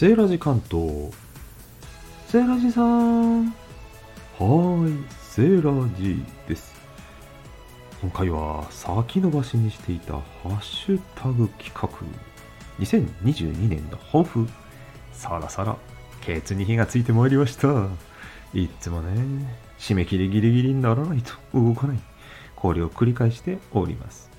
セーラジ関東。セーラジさん。はーい、セーラジです。今回は先延ばしにしていたハッシュタグ企画。2022年の抱負。そろそろ、ケツに火がついてまいりました。いつもね、締め切りギリギリにならないと動かない。これを繰り返しております。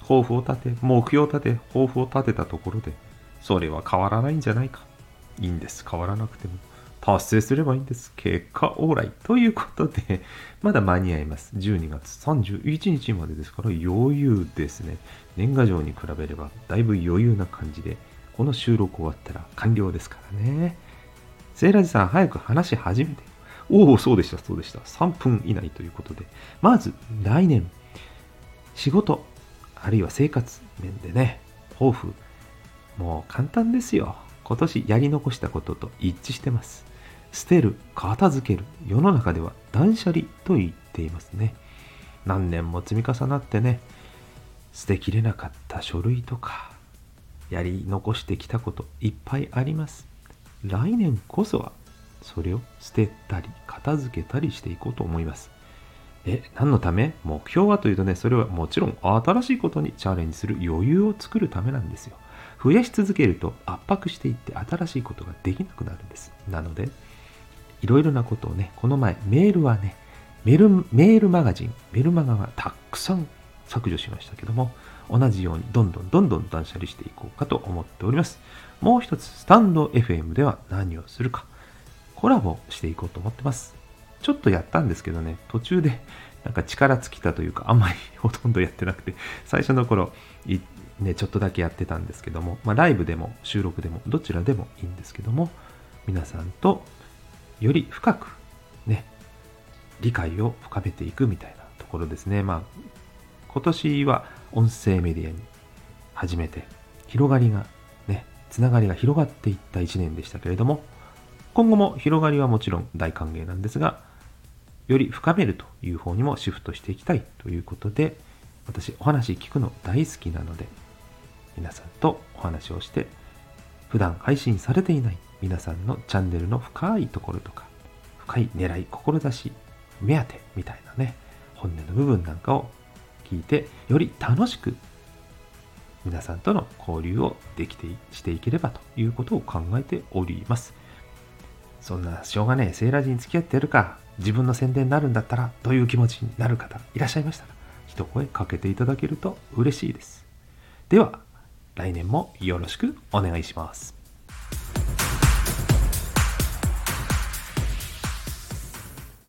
抱負を立て、目標を立て、抱負を立てたところで、それは変わらないんじゃないか。いいんです。変わらなくても。達成すればいいんです。結果オーライ。ということで、まだ間に合います。12月31日までですから余裕ですね。年賀状に比べればだいぶ余裕な感じで、この収録終わったら完了ですからね。セーラジさん、早く話し始めて。おお、そうでした、そうでした。3分以内ということで。まず、来年、仕事、あるいは生活面でね、抱負、もう簡単ですよ。今年やり残したことと一致してます。捨てる、片付ける。世の中では断捨離と言っていますね。何年も積み重なってね、捨てきれなかった書類とか、やり残してきたこといっぱいあります。来年こそは、それを捨てたり、片付けたりしていこうと思います。え、何のため？目標はというとね、それはもちろん新しいことにチャレンジする余裕を作るためなんですよ。増やし続けると圧迫していって新しいことができなくなるんです。なので、いろいろなことをね、この前メールはね、メルメールマガジン、メルマガはたくさん削除しましたけども、同じようにどんどんどんどん断捨離していこうかと思っております。もう一つ、スタンド FM では何をするか、コラボしていこうと思ってます。ちょっとやったんですけどね、途中でなんか力尽きたというか、あんまりほとんどやってなくて、最初の頃、でちょっとだけやってたんですけども、まあ、ライブでも収録でもどちらでもいいんですけども皆さんとより深くね理解を深めていくみたいなところですね。まあ今年は音声メディアに初めて広がりがねつながりが広がっていった1年でしたけれども今後も広がりはもちろん大歓迎なんですがより深めるという方にもシフトしていきたいということで私お話聞くの大好きなので皆さんとお話をして、普段配信されていない皆さんのチャンネルの深いところとか、深い狙い、志、目当てみたいなね、本音の部分なんかを聞いて、より楽しく皆さんとの交流をできてしていければということを考えております。そんなしょうがねえ、セーラージに付き合ってやるか、自分の宣伝になるんだったらという気持ちになる方いらっしゃいましたら、一声かけていただけると嬉しいです。では、来年もよろしくお願いします。